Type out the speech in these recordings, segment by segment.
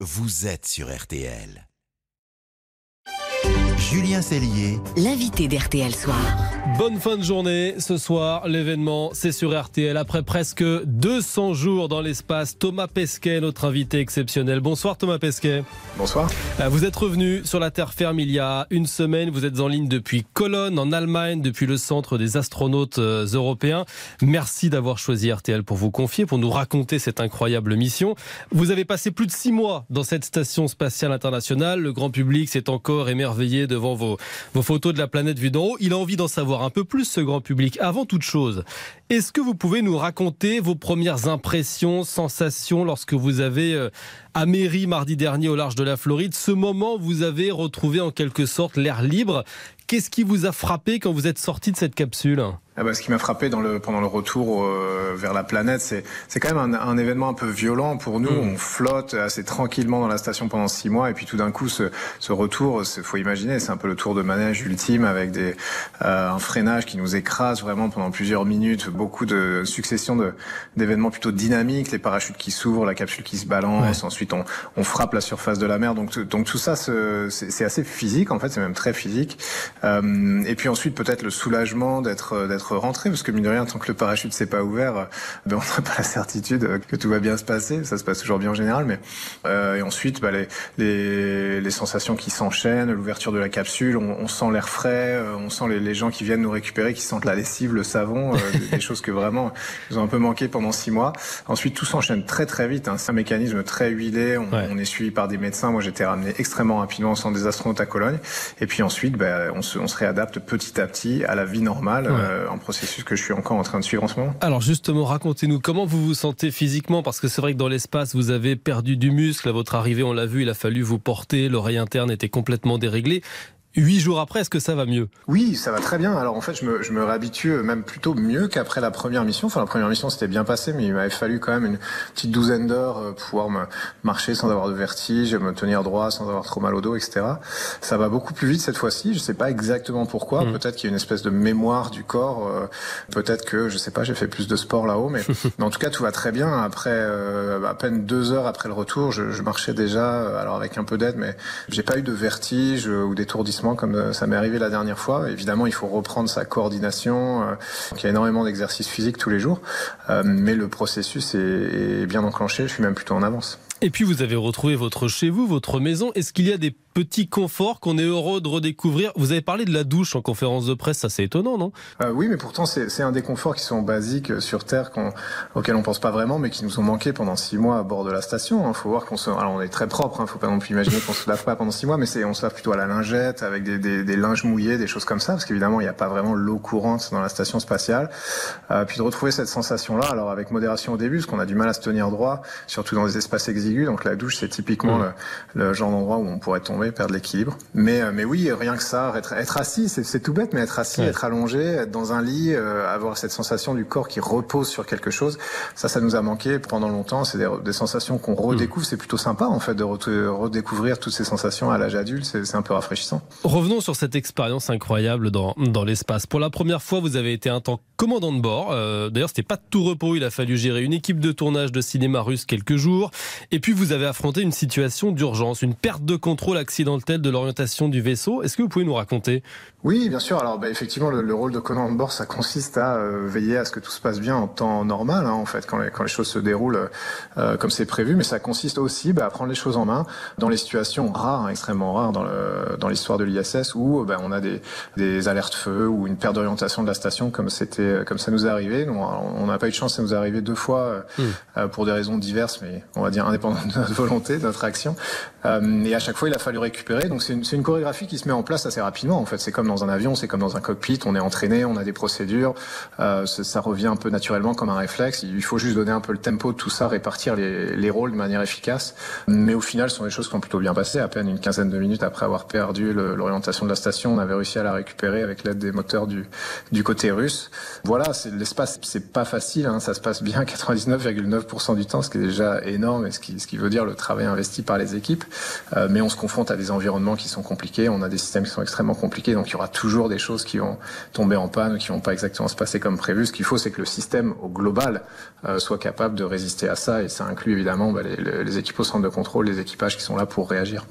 vous êtes sur RTL. Julien Cellier, l'invité d'RTL Soir. Bonne fin de journée. Ce soir, l'événement, c'est sur RTL. Après presque 200 jours dans l'espace, Thomas Pesquet, notre invité exceptionnel. Bonsoir Thomas Pesquet. Bonsoir. Euh, vous êtes revenu sur la terre ferme il y a une semaine. Vous êtes en ligne depuis Cologne, en Allemagne, depuis le centre des astronautes euh, européens. Merci d'avoir choisi RTL pour vous confier, pour nous raconter cette incroyable mission. Vous avez passé plus de six mois dans cette station spatiale internationale. Le grand public s'est encore émerveillé devant vos, photos de la planète vue d'en haut. Il a envie d'en savoir un peu plus, ce grand public. Avant toute chose, est-ce que vous pouvez nous raconter vos premières impressions, sensations lorsque vous avez euh, améri mardi dernier au large de la Floride, ce moment où vous avez retrouvé en quelque sorte l'air libre Qu'est-ce qui vous a frappé quand vous êtes sorti de cette capsule ah bah, ce qui m'a frappé dans le, pendant le retour euh, vers la planète, c'est, c'est quand même un, un, événement un peu violent pour nous. Mm. On flotte assez tranquillement dans la station pendant six mois, et puis tout d'un coup, ce, ce retour, il faut imaginer, c'est un peu le tour de manège ultime avec des, euh, un freinage qui nous écrase vraiment pendant plusieurs minutes, beaucoup de succession de, d'événements plutôt dynamiques, les parachutes qui s'ouvrent, la capsule qui se balance, ouais. ensuite on, on, frappe la surface de la mer. Donc, donc tout ça, c'est, c'est assez physique, en fait, c'est même très physique. Euh, et puis ensuite, peut-être le soulagement d'être, d'être rentrer parce que mine de rien tant que le parachute s'est pas ouvert euh, ben, on n'a pas la certitude que tout va bien se passer ça se passe toujours bien en général mais euh, et ensuite bah, les, les, les sensations qui s'enchaînent l'ouverture de la capsule on, on sent l'air frais euh, on sent les, les, gens qui viennent nous récupérer qui sentent la lessive le savon euh, des, des, choses que vraiment nous ont un peu manqué pendant six mois ensuite tout s'enchaîne très très vite hein. c'est un mécanisme très huilé on, ouais. on, est suivi par des médecins moi j'étais ramené extrêmement rapidement au centre des astronautes à Cologne et puis ensuite bah, on, se, on se réadapte petit à petit à la vie normale ouais. euh, processus que je suis encore en train de suivre en ce moment. Alors justement, racontez-nous comment vous vous sentez physiquement? Parce que c'est vrai que dans l'espace, vous avez perdu du muscle à votre arrivée, on l'a vu, il a fallu vous porter, l'oreille interne était complètement déréglée. Huit jours après, est-ce que ça va mieux? Oui, ça va très bien. Alors en fait, je me, je me réhabitue même plutôt mieux qu'après la première mission. Enfin, la première mission, c'était bien passé, mais il m'avait fallu quand même une petite douzaine d'heures pour pouvoir me marcher sans avoir de vertige, me tenir droit sans avoir trop mal au dos, etc. Ça va beaucoup plus vite cette fois-ci. Je sais pas exactement pourquoi. Mmh. Peut-être qu'il y a une espèce de mémoire du corps. Euh, peut-être que, je sais pas, j'ai fait plus de sport là-haut, mais, mais, en tout cas, tout va très bien. Après, euh, à peine deux heures après le retour, je, je marchais déjà, euh, alors avec un peu d'aide, mais j'ai pas eu de vertige ou d'étourdissement comme euh, ça m'est arrivé la dernière fois. Évidemment, il faut reprendre sa coordination. Euh, il y a énormément d'exercices physiques tous les jours, euh, mais le processus est bien enclenché. Je suis même plutôt en avance. Et puis vous avez retrouvé votre chez vous, votre maison. Est-ce qu'il y a des petits conforts qu'on est heureux de redécouvrir Vous avez parlé de la douche en conférence de presse, ça c'est étonnant, non? Euh, Oui, mais pourtant c'est un des conforts qui sont basiques sur Terre, qu auxquels on pense pas vraiment, mais qui nous ont manqué pendant six mois à bord de la station. Il hein. faut voir qu'on se, alors on est très propre, hein. faut pas non plus imaginer qu'on se lave pas pendant six mois, mais on se lave plutôt à la lingette avec des, des, des linges mouillés, des choses comme ça, parce qu'évidemment il n'y a pas vraiment l'eau courante dans la station spatiale. Euh, puis de retrouver cette sensation-là, alors avec modération au début, parce qu'on a du mal à se tenir droit, surtout dans des espaces exigus, donc la douche c'est typiquement mmh. le, le, genre d'endroit où on pourrait tomber, perdre l'équilibre. Mais, euh, mais oui, rien que ça, être, être assis, c'est tout bête, mais être assis, ouais. être allongé, être dans un lit, euh, avoir cette sensation du corps qui repose sur quelque chose, ça, ça nous a manqué pendant longtemps. C'est des, des, sensations qu'on redécouvre. Mmh. C'est plutôt sympa, en fait, de redécouvrir toutes ces sensations à l'âge adulte. C'est un peu rafraîchissant. Revenons sur cette expérience incroyable dans, dans l'espace. Pour la première fois, vous avez été un temps commandant de bord. Euh, D'ailleurs, c'était pas de tout repos. Il a fallu gérer une équipe de tournage de cinéma russe quelques jours. Et puis, vous avez affronté une situation d'urgence, une perte de contrôle accidentelle de l'orientation du vaisseau. Est-ce que vous pouvez nous raconter? Oui, bien sûr. Alors, bah, effectivement, le, le, rôle de commandant de bord, ça consiste à euh, veiller à ce que tout se passe bien en temps normal, hein, en fait, quand les, quand les, choses se déroulent euh, comme c'est prévu. Mais ça consiste aussi bah, à prendre les choses en main dans les situations rares, hein, extrêmement rares dans l'histoire de l'ISS, où bah, on a des, des alertes feu ou une perte d'orientation de la station, comme c'était, comme ça nous est arrivé. on n'a pas eu de chance, ça nous est arrivé deux fois mmh. pour des raisons diverses, mais on va dire indépendantes de notre volonté, de notre action. Euh, et à chaque fois, il a fallu Donc c'est une, une, chorégraphie qui se met en place assez rapidement. En fait, c'est comme dans un avion, c'est comme dans un cockpit. On est entraîné, on a des procédures. Euh, ça revient un peu naturellement comme un réflexe. Il faut juste donner un peu le tempo de tout ça, répartir les, les rôles de manière efficace. Mais au final, ce sont des choses qui ont plutôt bien passé. À peine une quinzaine de minutes après avoir perdu l'orientation de la station, on avait réussi à la récupérer avec l'aide des moteurs du, du côté russe. Voilà, l'espace, c'est pas facile. Hein. Ça se passe bien 99,9% du temps, ce qui est déjà énorme et ce qui, ce qui veut dire le travail investi par les équipes. Euh, mais on se confronte des environnements qui sont compliqués, on a des systèmes qui sont extrêmement compliqués, donc il y aura toujours des choses qui vont tomber en panne, qui vont pas exactement se passer comme prévu. Ce qu'il faut, c'est que le système au global euh, soit capable de résister à ça, et ça inclut évidemment bah, les, équipes au centre de contrôle, les équipages qui sont là pour réagir.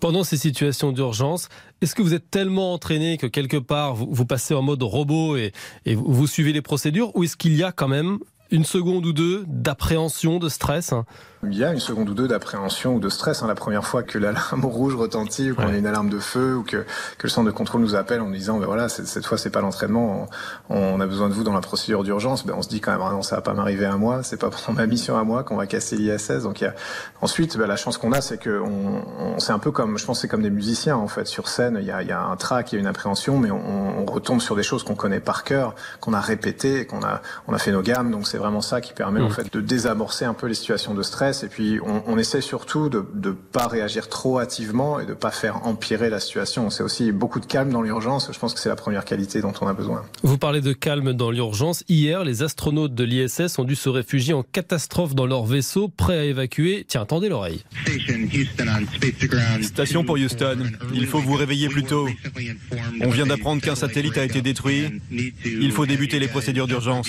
Pendant ces situations d'urgence, est-ce que vous êtes tellement entraîné que quelque part vous, passez en mode robot et, et vous suivez les procédures, ou est-ce qu'il y a quand même une seconde ou deux d'appréhension, de stress hein? Il y a une seconde ou deux d'appréhension ou de stress. Hein. La première fois que l'alarme rouge retentit ou qu'on a une alarme de feu ou que, que le centre de contrôle nous appelle en nous disant ben voilà cette fois c'est pas l'entraînement, on, a besoin de vous dans la procédure d'urgence. Ben on se dit quand même ah non ça va pas m'arriver à moi, c'est pas pour ma mission à moi qu'on va casser l'ISS. Donc il y a... ensuite ben, la chance qu'on a c'est que on, on c'est un peu comme je pense c'est comme des musiciens en fait sur scène. Il y a, il y a un track, il y a une appréhension, mais on, on retombe sur des choses qu'on connaît par cœur, qu'on a répété, qu'on a on a fait nos gammes. Donc c'est vraiment ça qui permet en mmh. fait de désamorcer un peu les situations de stress et puis on, on essaie surtout de ne pas réagir trop hâtivement et de pas faire empirer la situation. C'est aussi beaucoup de calme dans l'urgence. Je pense que c'est la première qualité dont on a besoin. Vous parlez de calme dans l'urgence. Hier, les astronautes de l'ISS ont dû se réfugier en catastrophe dans leur vaisseau, prêt à évacuer. Tiens, attendez l'oreille. Station pour Houston. Il faut vous réveiller plus tôt. On vient d'apprendre qu'un satellite a été détruit. Il faut débuter les procédures d'urgence.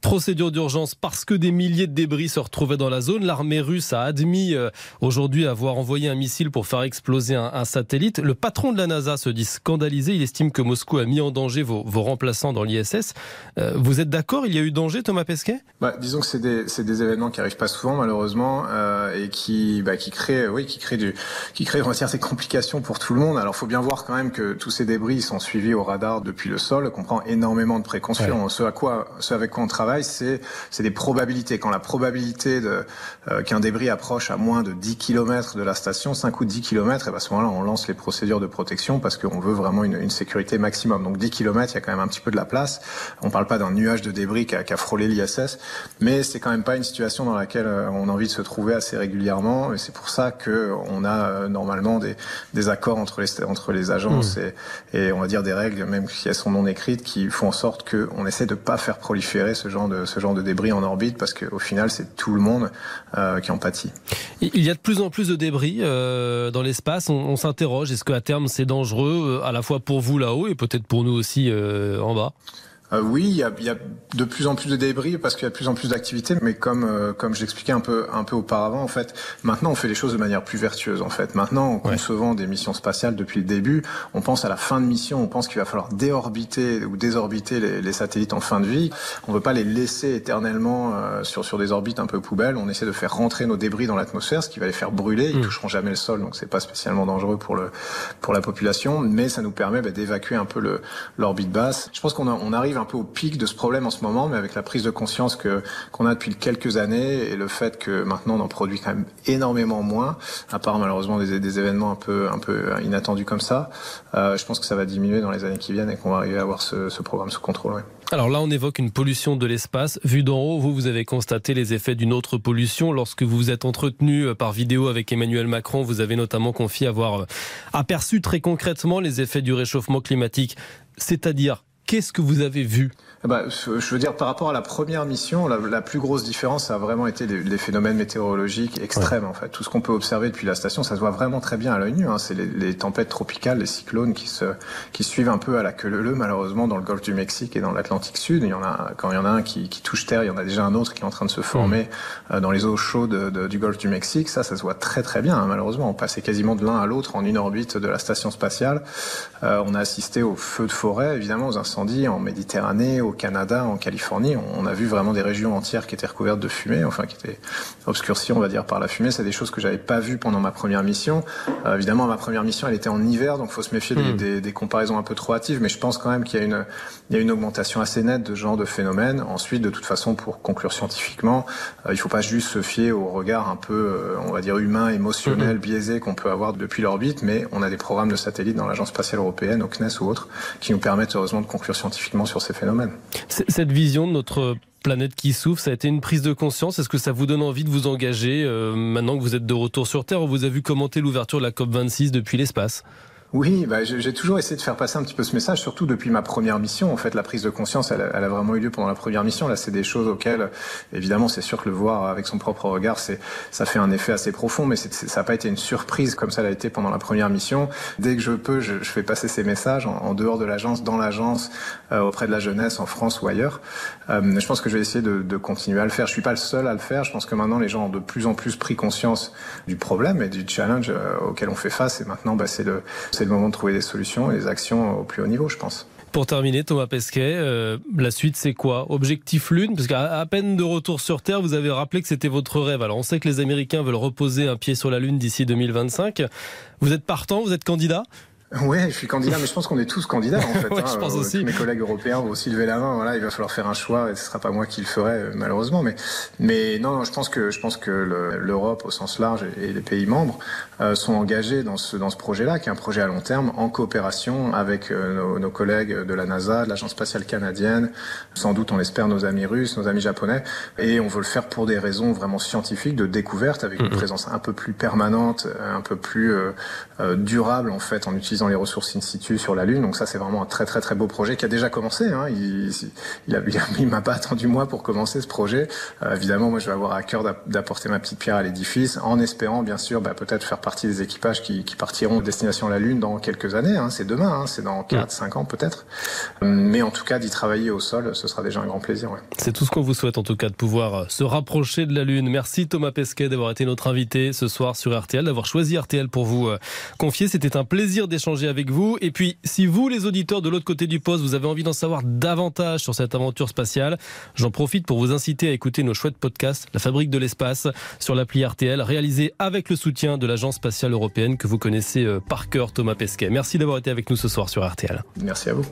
Procédure d'urgence parce que des milliers de débris se retrouvaient dans la zone. L'armée russe a admis euh, aujourd'hui avoir envoyé un missile pour faire exploser un, satellite. Le patron de la NASA se dit scandalisé. Il estime que Moscou a mis en danger vos, remplaçants dans l'ISS. Euh, vous êtes d'accord? Il y a eu danger, Thomas Pesquet? Bah, Disons que c'est des, des, événements qui arrivent pas souvent, malheureusement, euh, et qui, bah, qui créent, oui, qui créent du, qui créent, on va dire, des complications pour tout le monde. Alors, faut bien voir quand même que tous ces débris sont suivis au radar depuis le sol, qu'on prend énormément de précautions. Ce à quoi, ce avec quoi on travaille, c'est, c'est des probabilités quand la probabilité euh, qu'un débris approche à moins de 10 km de la station, 5 ou 10 km, et ben à ce moment-là, on lance les procédures de protection parce qu'on veut vraiment une, une, sécurité maximum. Donc 10 km, il y a quand même un petit peu de la place. On parle pas d'un nuage de débris qui a, frôlé l'ISS, mais c'est quand même pas une situation dans laquelle euh, on a envie de se trouver assez régulièrement. Et c'est pour ça que on a euh, normalement des, des accords entre les, entre les agences mmh. et, et on va dire des règles, même si elles sont non écrites, qui font en sorte qu'on essaie de pas faire proliférer ce genre de, ce genre de débris en orbite parce que au final, c'est tout le monde euh, qui en pâtit. Il y a de plus en plus de débris euh, dans l'espace. On, s'interroge, est-ce qu'à terme, c'est dangereux, euh, à la fois pour vous là-haut et peut-être pour nous aussi en bas? Euh, oui, il y, a, il y, a, de plus en plus de débris parce qu'il y a de plus en plus d'activités, mais comme euh, comme j'expliquais un peu un peu auparavant, en fait, maintenant on fait les choses de manière plus vertueuse. En fait, maintenant en concevant des missions spatiales depuis le début, on pense à la fin de mission, on pense qu'il va falloir déorbiter ou désorbiter les, les, satellites en fin de vie. On ne veut pas les laisser éternellement euh, sur sur des orbites un peu poubelles. On essaie de faire rentrer nos débris dans l'atmosphère, ce qui va les faire brûler. Ils mmh. toucheront jamais le sol, donc c'est pas spécialement dangereux pour le pour la population, mais ça nous permet bah, d'évacuer un peu le l'orbite basse. Je pense qu'on on arrive un peu au pic de ce problème en ce moment, mais avec la prise de conscience que qu'on a depuis quelques années et le fait que maintenant on en produit quand même énormément moins, à part malheureusement des, événements un peu un peu inattendus comme ça, euh, je pense que ça va diminuer dans les années qui viennent et qu'on va arriver à avoir ce, ce programme sous contrôle. Alors là, on évoque une pollution de l'espace. Vu d'en haut, vous, vous avez constaté les effets d'une autre pollution. Lorsque vous vous êtes entretenu euh, par vidéo avec Emmanuel Macron, vous avez notamment confié avoir euh, aperçu très concrètement les effets du réchauffement climatique. C'est-à-dire Qu'est-ce que vous avez vu? Bah, Je veux dire, par rapport à la première mission, la, la plus grosse différence, ça a vraiment été les, les phénomènes météorologiques extrêmes. En fait, tout ce qu'on peut observer depuis la station, ça se voit vraiment très bien à l'œil nu. Hein. C'est les, les, tempêtes tropicales, les cyclones qui se qui suivent un peu à la queue leu malheureusement dans le golfe du Mexique et dans l'Atlantique Sud. Il y en a quand il y en a un qui, qui, touche terre, il y en a déjà un autre qui est en train de se former euh, dans les eaux chaudes de, du golfe du Mexique. Ça, ça se voit très très bien. Hein, malheureusement, on passait quasiment de l'un à l'autre en une orbite de la station spatiale. Euh, on a assisté aux feux de forêt, évidemment, aux en Méditerranée, au Canada, en Californie. On a vu vraiment des régions entières qui étaient recouvertes de fumée, enfin qui étaient obscurcies, on va dire, par la fumée. C'est des choses que j'avais pas vues pendant ma première mission. Euh, évidemment, ma première mission, elle était en hiver, donc faut se méfier des, hmm. des, des, comparaisons un peu trop hâtives. Mais je pense quand même qu'il y a une, il y a une augmentation assez nette de ce genre de phénomène. Ensuite, de toute façon, pour conclure scientifiquement, euh, il faut pas juste se fier au regard un peu, euh, on va dire, humain, émotionnel, hmm. biaisé qu'on peut avoir depuis l'orbite, mais on a des programmes de satellites dans l'Agence spatiale européenne, au CNES ou autres, qui nous permettent heureusement de conclure scientifiquement sur ces phénomènes. Cette vision de notre planète qui souffre, ça a été une prise de conscience? Est-ce que ça vous donne envie de vous engager euh, maintenant que vous êtes de retour sur Terre? On vous a vu commenter l'ouverture de la COP26 depuis l'espace. Oui, bah, j'ai toujours essayé de faire passer un petit peu ce message, surtout depuis ma première mission. En fait, la prise de conscience, elle, a vraiment eu lieu pendant la première mission. Là, c'est des choses auxquelles, évidemment, c'est sûr que le voir avec son propre regard, c'est ça fait un effet assez profond, mais ça n'a pas été une surprise comme ça l'a été pendant la première mission. Dès que je peux, je, fais passer ces messages en, dehors de l'agence, dans l'agence, euh, auprès de la jeunesse, en France ou ailleurs. Euh, je pense que je vais essayer de, de, continuer à le faire. Je suis pas le seul à le faire. Je pense que maintenant, les gens ont de plus en plus pris conscience du problème et du challenge euh, auquel on fait face. Et maintenant, bah, c'est le c'est le moment de trouver des solutions et des actions au plus haut niveau, je pense. Pour terminer, Thomas Pesquet, euh, la suite c'est quoi? Objectif Lune? Parce qu'à peine de retour sur Terre, vous avez rappelé que c'était votre rêve. Alors on sait que les Américains veulent reposer un pied sur la Lune d'ici 2025. Vous êtes partant Vous êtes candidat? Oui, je suis candidat, mais je pense qu'on est tous candidats en fait. ouais, je pense euh, aussi. Mes collègues européens vont aussi lever la main. Voilà, il va falloir faire un choix et ce sera pas moi qui le ferai euh, malheureusement. Mais, mais non, non, je pense que je pense que l'Europe au sens large et les pays membres euh, sont engagés dans ce dans ce projet-là, qui est un projet à long terme, en coopération avec euh, nos, nos, collègues de la NASA, de l'agence spatiale canadienne, sans doute on l'espère nos amis russes, nos amis japonais, et on veut le faire pour des raisons vraiment scientifiques de découverte, avec une présence un peu plus permanente, un peu plus euh, durable en fait, en utilisant les ressources in situ sur la Lune. Donc ça, c'est vraiment un très très très beau projet qui a déjà commencé. Hein. Il, il, a, il m'a pas attendu moi pour commencer ce projet. Euh, évidemment, moi, je vais avoir à cœur d'apporter ma petite pierre à l'édifice, en espérant bien sûr bah, peut-être faire partie des équipages qui, qui partiront de destination la Lune dans quelques années. Hein. C'est demain, hein. c'est dans 4, 5 ans peut-être. Mais en tout cas, d'y travailler au sol, ce sera déjà un grand plaisir. Ouais. C'est tout ce qu'on vous souhaite en tout cas de pouvoir euh, se rapprocher de la Lune. Merci Thomas Pesquet d'avoir été notre invité ce soir sur RTL, d'avoir choisi RTL pour vous euh, confier. C'était un plaisir d'échanger avec vous. Et puis, si vous, les auditeurs de l'autre côté du poste, vous avez envie d'en savoir davantage sur cette aventure spatiale, j'en profite pour vous inciter à écouter nos chouettes podcasts, La Fabrique de l'espace, sur l'appli RTL, réalisé avec le soutien de l'Agence spatiale européenne que vous connaissez euh, par cœur, Thomas Pesquet. Merci d'avoir été avec nous ce soir sur RTL. Merci à vous.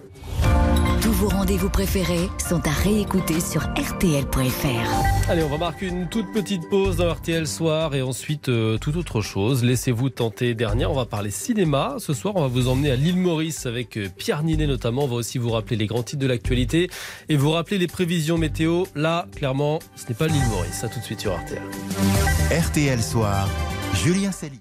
Vos rendez-vous préférés sont à réécouter sur rtl.fr. Allez, on va marquer une toute petite pause dans RTL Soir et ensuite euh, toute autre chose. Laissez-vous tenter dernière. On va parler cinéma. Ce soir, on va vous emmener à l'île Maurice avec euh, Pierre Ninet notamment. On va aussi vous rappeler les grands titres de l'actualité et vous rappeler les prévisions météo. Là, clairement, ce n'est pas l'île Maurice. À tout de suite sur RTL. RTL Soir, Julien Céline.